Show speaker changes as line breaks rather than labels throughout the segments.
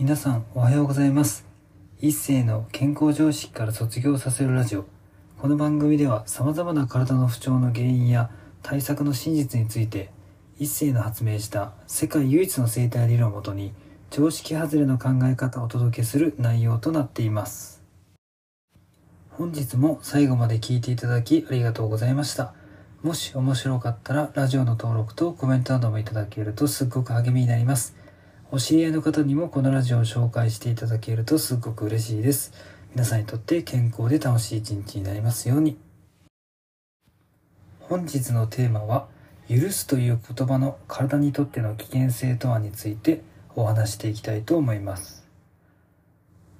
皆さんおはようございます。一世の健康常識から卒業させるラジオ。この番組では様々な体の不調の原因や対策の真実について一世の発明した世界唯一の生態理論をもとに常識外れの考え方をお届けする内容となっています。本日も最後まで聞いていただきありがとうございました。もし面白かったらラジオの登録とコメントなどもいただけるとすっごく励みになります。お知り合いの方にもこのラジオを紹介していただけるとすごく嬉しいです。皆さんにとって健康で楽しい一日になりますように。本日のテーマは、許すという言葉の体にとっての危険性とはについてお話していきたいと思います。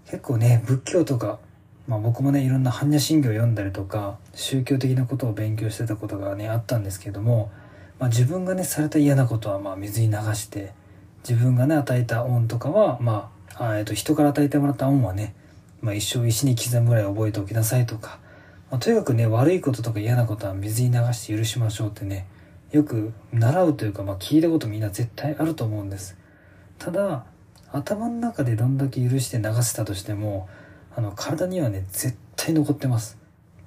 結構ね、仏教とか、まあ僕もね、いろんな般若心経を読んだりとか、宗教的なことを勉強してたことがね、あったんですけども、まあ自分がね、された嫌なことはまあ水に流して、自分がね与えた恩とかはまあえっと人から与えてもらった恩はね、まあ、一生石に刻むぐらい覚えておきなさいとか、まあ、とにかくね悪いこととか嫌なことは水に流して許しましょうってねよく習うというか、まあ、聞いたことみんな絶対あると思うんです。ただ頭の中でどんだけ許して流せたとしてもあの体にはね絶対残ってます、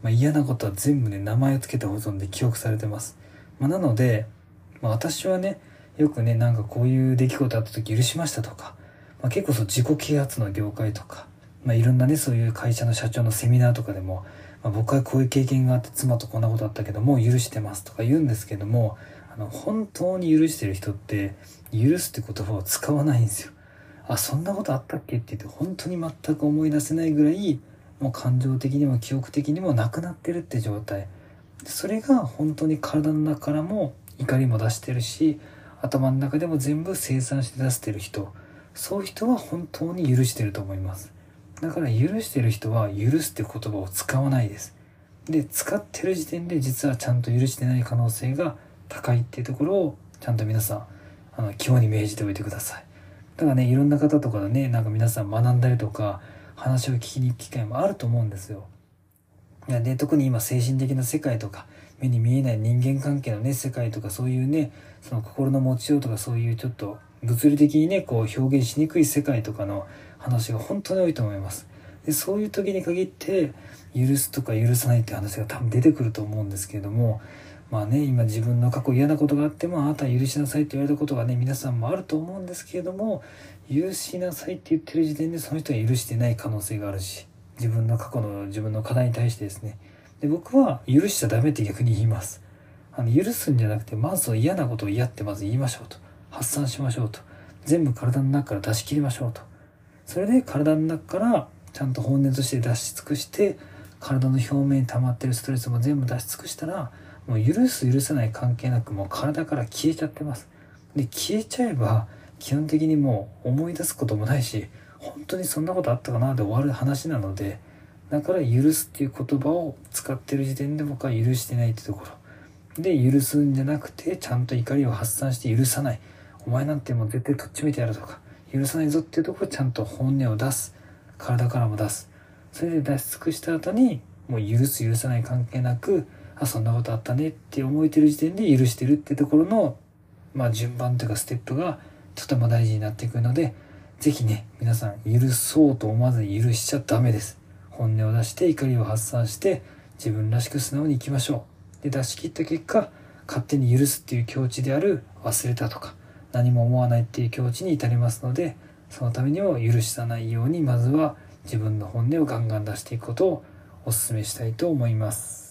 まあ、嫌なことは全部ね名前を付けて保存で記憶されてます、まあ、なので、まあ、私はねよくね、なんかこういう出来事あった時許しましたとか、まあ、結構そう自己啓発の業界とか、まあ、いろんなね、そういう会社の社長のセミナーとかでも、まあ、僕はこういう経験があって妻とこんなことあったけども許してますとか言うんですけども、あの、本当に許してる人って、許すって言葉を使わないんですよ。あ、そんなことあったっけって言って本当に全く思い出せないぐらい、もう感情的にも記憶的にもなくなってるって状態。それが本当に体の中からも怒りも出してるし、頭の中でも全部生産して出してる人。そういう人は本当に許してると思います。だから許してる人は許すって言葉を使わないです。で使ってる時点で実はちゃんと許してない可能性が高いっていうところをちゃんと皆さんあの肝に銘じておいてください。だからねいろんな方とかでねなんか皆さん学んだりとか話を聞きに行く機会もあると思うんですよ。で特に今精神的な世界とか目に見えない人間関係のね世界とかそういうねその心の持ちようとかそういうちょっと物理的にねこう表現しにくい世界とかの話が本当に多いと思います。でそういう時に限って許すとか許さないって話が多分出てくると思うんですけれどもまあね今自分の過去嫌なことがあってもあなたは許しなさいって言われたことがね皆さんもあると思うんですけれども許しなさいって言ってる時点でその人は許してない可能性があるし自分の過去の自分の課題に対してですねで僕は許しちゃダメって逆に言います。あの許すんじゃなくてまず嫌なことを嫌ってまず言いましょうと。発散しましょうと。全部体の中から出し切りましょうと。それで体の中からちゃんと本音として出し尽くして体の表面に溜まってるストレスも全部出し尽くしたらもう許す許さない関係なくもう体から消えちゃってます。で消えちゃえば基本的にもう思い出すこともないし本当にそんなことあったかなで終わる話なのでだから許すっていう言葉を使ってる時点で僕は許してないってところ。で許すんじゃなくてちゃんと怒りを発散して許さない。お前なんてもう絶対とっちめてやるとか。許さないぞっていうところをちゃんと本音を出す。体からも出す。それで出し尽くした後にもう許す許さない関係なくあそんなことあったねって思えてる時点で許してるってところのまあ順番というかステップがとても大事になっていくので是非ね皆さん許そうと思わずに許しちゃダメです。本音を出して怒りを発散して自分らしく素直に生きましょうで出し切った結果勝手に許すっていう境地である忘れたとか何も思わないっていう境地に至りますのでそのためにも許さないようにまずは自分の本音をガンガン出していくことをお勧めしたいと思います。